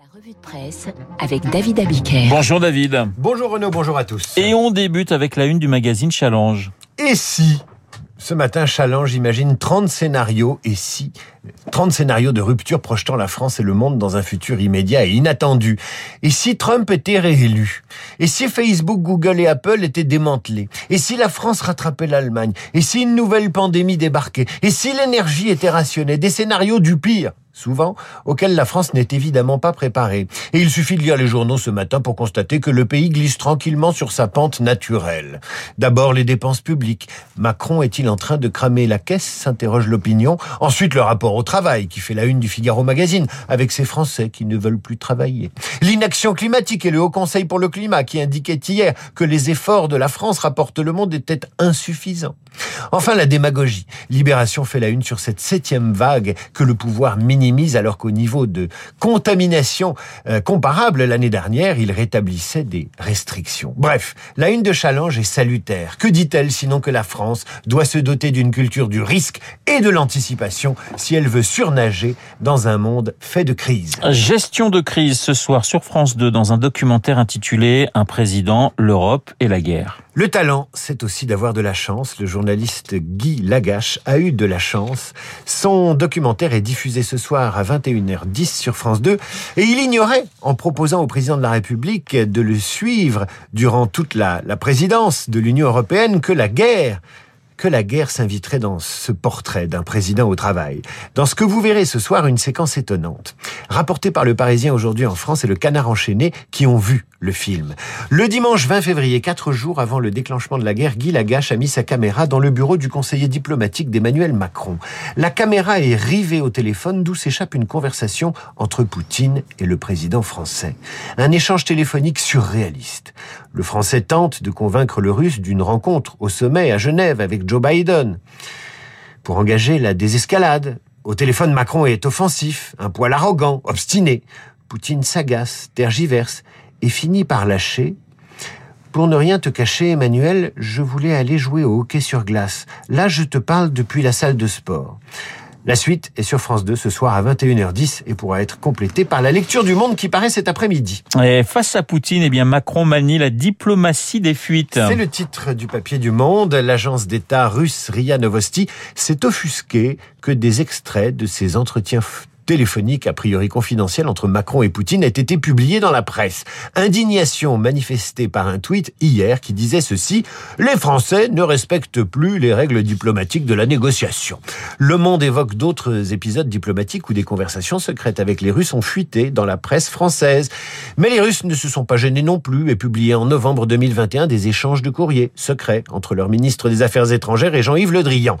La revue de presse avec David Abiker. Bonjour David. Bonjour Renaud, bonjour à tous. Et on débute avec la une du magazine Challenge. Et si ce matin, Challenge imagine 30 scénarios, et si 30 scénarios de rupture projetant la France et le monde dans un futur immédiat et inattendu? Et si Trump était réélu? Et si Facebook, Google et Apple étaient démantelés? Et si la France rattrapait l'Allemagne? Et si une nouvelle pandémie débarquait? Et si l'énergie était rationnée? Des scénarios du pire souvent, auxquels la France n'est évidemment pas préparée. Et il suffit de lire les journaux ce matin pour constater que le pays glisse tranquillement sur sa pente naturelle. D'abord les dépenses publiques. Macron est-il en train de cramer la caisse s'interroge l'opinion. Ensuite le rapport au travail qui fait la une du Figaro Magazine avec ces Français qui ne veulent plus travailler. L'inaction climatique et le Haut Conseil pour le climat qui indiquait hier que les efforts de la France, rapporte le monde, étaient insuffisants. Enfin la démagogie. Libération fait la une sur cette septième vague que le pouvoir minimise alors qu'au niveau de contamination euh, comparable l'année dernière, il rétablissait des restrictions. Bref, la une de Challenge est salutaire. Que dit-elle sinon que la France doit se doter d'une culture du risque et de l'anticipation si elle veut surnager dans un monde fait de crise Gestion de crise ce soir sur France 2 dans un documentaire intitulé Un président, l'Europe et la guerre. Le talent, c'est aussi d'avoir de la chance. Le journaliste Guy Lagache a eu de la chance. Son documentaire est diffusé ce soir à 21h10 sur France 2 et il ignorait, en proposant au président de la République de le suivre durant toute la, la présidence de l'Union européenne, que la guerre que la guerre s'inviterait dans ce portrait d'un président au travail. Dans ce que vous verrez ce soir, une séquence étonnante. Rapportée par le Parisien aujourd'hui en France et le Canard enchaîné qui ont vu le film. Le dimanche 20 février, quatre jours avant le déclenchement de la guerre, Guy Lagache a mis sa caméra dans le bureau du conseiller diplomatique d'Emmanuel Macron. La caméra est rivée au téléphone d'où s'échappe une conversation entre Poutine et le président français. Un échange téléphonique surréaliste. Le français tente de convaincre le russe d'une rencontre au sommet à Genève avec Joe Biden pour engager la désescalade. Au téléphone, Macron est offensif, un poil arrogant, obstiné. Poutine s'agace, tergiverse et finit par lâcher. Pour ne rien te cacher, Emmanuel, je voulais aller jouer au hockey sur glace. Là, je te parle depuis la salle de sport. La suite est sur France 2 ce soir à 21h10 et pourra être complétée par la lecture du Monde qui paraît cet après-midi. Et face à Poutine, eh bien Macron manie la diplomatie des fuites. C'est le titre du papier du Monde. L'agence d'État russe RIA Novosti s'est offusquée que des extraits de ses entretiens téléphonique a priori confidentiel entre Macron et Poutine a été publié dans la presse. Indignation manifestée par un tweet hier qui disait ceci Les Français ne respectent plus les règles diplomatiques de la négociation. Le Monde évoque d'autres épisodes diplomatiques où des conversations secrètes avec les Russes ont fuité dans la presse française. Mais les Russes ne se sont pas gênés non plus et publié en novembre 2021 des échanges de courriers secrets entre leur ministre des Affaires étrangères et Jean-Yves Le Drian.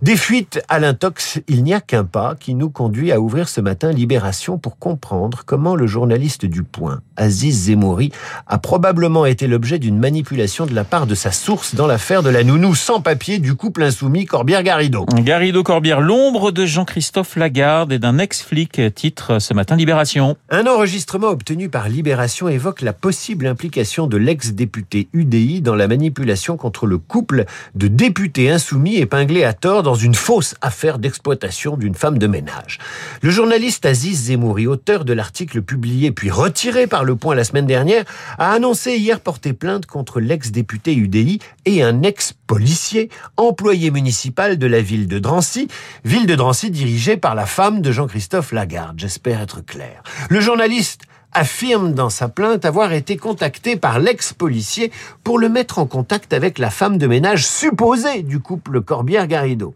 Des fuites à l'intox, il n'y a qu'un pas qui nous conduit à ouvrir ce matin Libération pour comprendre comment le journaliste du Point, Aziz Zemouri, a probablement été l'objet d'une manipulation de la part de sa source dans l'affaire de la nounou sans papier du couple insoumis Corbière-Garrido. Garrido-Corbière, l'ombre de Jean-Christophe Lagarde et d'un ex-flic, titre ce matin Libération. Un enregistrement obtenu par Libération évoque la possible implication de l'ex-député UDI dans la manipulation contre le couple de députés insoumis épinglés à tort dans une fausse affaire d'exploitation d'une femme de ménage. Le journaliste Aziz Zemouri, auteur de l'article publié puis retiré par Le Point la semaine dernière, a annoncé hier porter plainte contre l'ex-député UDI et un ex-policier, employé municipal de la ville de Drancy, ville de Drancy dirigée par la femme de Jean-Christophe Lagarde, j'espère être clair. Le journaliste affirme dans sa plainte avoir été contacté par l'ex-policier pour le mettre en contact avec la femme de ménage supposée du couple Corbière-Garrido.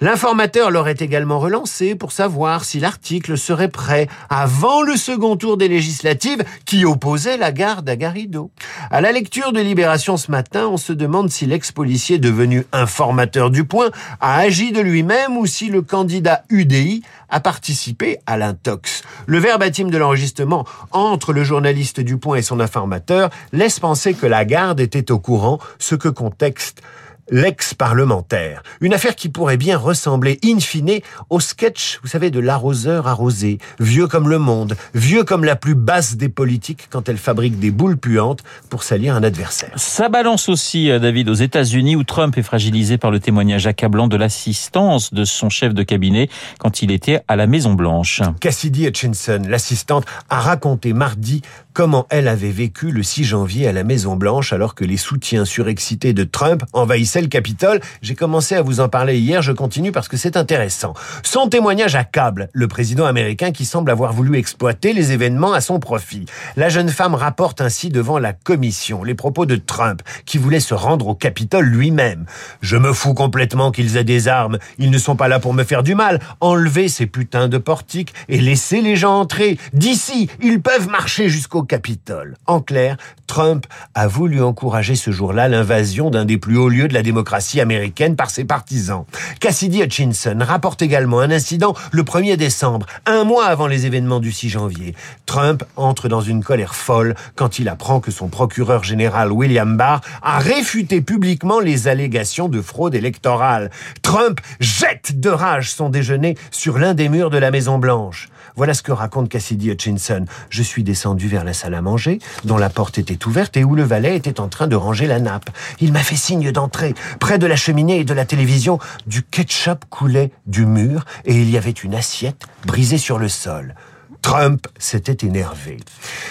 L'informateur l'aurait également relancé pour savoir si l'article serait prêt avant le second tour des législatives qui opposait la garde à Garrido. À la lecture de Libération ce matin, on se demande si l'ex-policier devenu informateur du point a agi de lui-même ou si le candidat UDI a participé à l'intox. Le verbatim de l'enregistrement entre le journaliste du point et son informateur laisse penser que la garde était au courant, ce que contexte l'ex-parlementaire. Une affaire qui pourrait bien ressembler in fine au sketch, vous savez, de l'arroseur arrosé, vieux comme le monde, vieux comme la plus basse des politiques quand elle fabrique des boules puantes pour salir un adversaire. Ça balance aussi, euh, David, aux États-Unis où Trump est fragilisé par le témoignage accablant de l'assistance de son chef de cabinet quand il était à la Maison Blanche. Cassidy Hutchinson, l'assistante, a raconté mardi comment elle avait vécu le 6 janvier à la Maison Blanche alors que les soutiens surexcités de Trump envahissaient le Capitole? J'ai commencé à vous en parler hier, je continue parce que c'est intéressant. Son témoignage accable le président américain qui semble avoir voulu exploiter les événements à son profit. La jeune femme rapporte ainsi devant la commission les propos de Trump qui voulait se rendre au Capitole lui-même. Je me fous complètement qu'ils aient des armes. Ils ne sont pas là pour me faire du mal. Enlevez ces putains de portiques et laissez les gens entrer. D'ici, ils peuvent marcher jusqu'au Capitole. En clair, Trump a voulu encourager ce jour-là l'invasion d'un des plus hauts lieux de la démocratie américaine par ses partisans. Cassidy Hutchinson rapporte également un incident le 1er décembre, un mois avant les événements du 6 janvier. Trump entre dans une colère folle quand il apprend que son procureur général William Barr a réfuté publiquement les allégations de fraude électorale. Trump jette de rage son déjeuner sur l'un des murs de la Maison Blanche. Voilà ce que raconte Cassidy Hutchinson. Je suis descendu vers la salle à manger, dont la porte était ouverte et où le valet était en train de ranger la nappe. Il m'a fait signe d'entrer. Près de la cheminée et de la télévision, du ketchup coulait du mur et il y avait une assiette brisée sur le sol. Trump s'était énervé.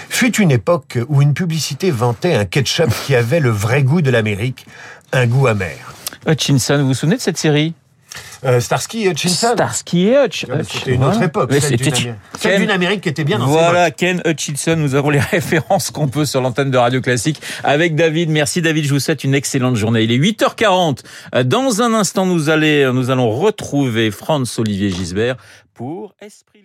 Fut une époque où une publicité vantait un ketchup qui avait le vrai goût de l'Amérique, un goût amer. Hutchinson, vous vous souvenez de cette série? Euh, Starsky et Hutchinson Starsky et Hutch. C'était une autre époque. Mais celle c'était d'une Amérique- Ken- qui était bien dans Voilà, Ken Hutchinson, nous avons les références qu'on peut sur l'antenne de Radio Classique avec David. Merci David, je vous souhaite une excellente journée. Il est 8h40. Dans un instant, nous, allez, nous allons retrouver Franz Olivier Gisbert pour Esprit.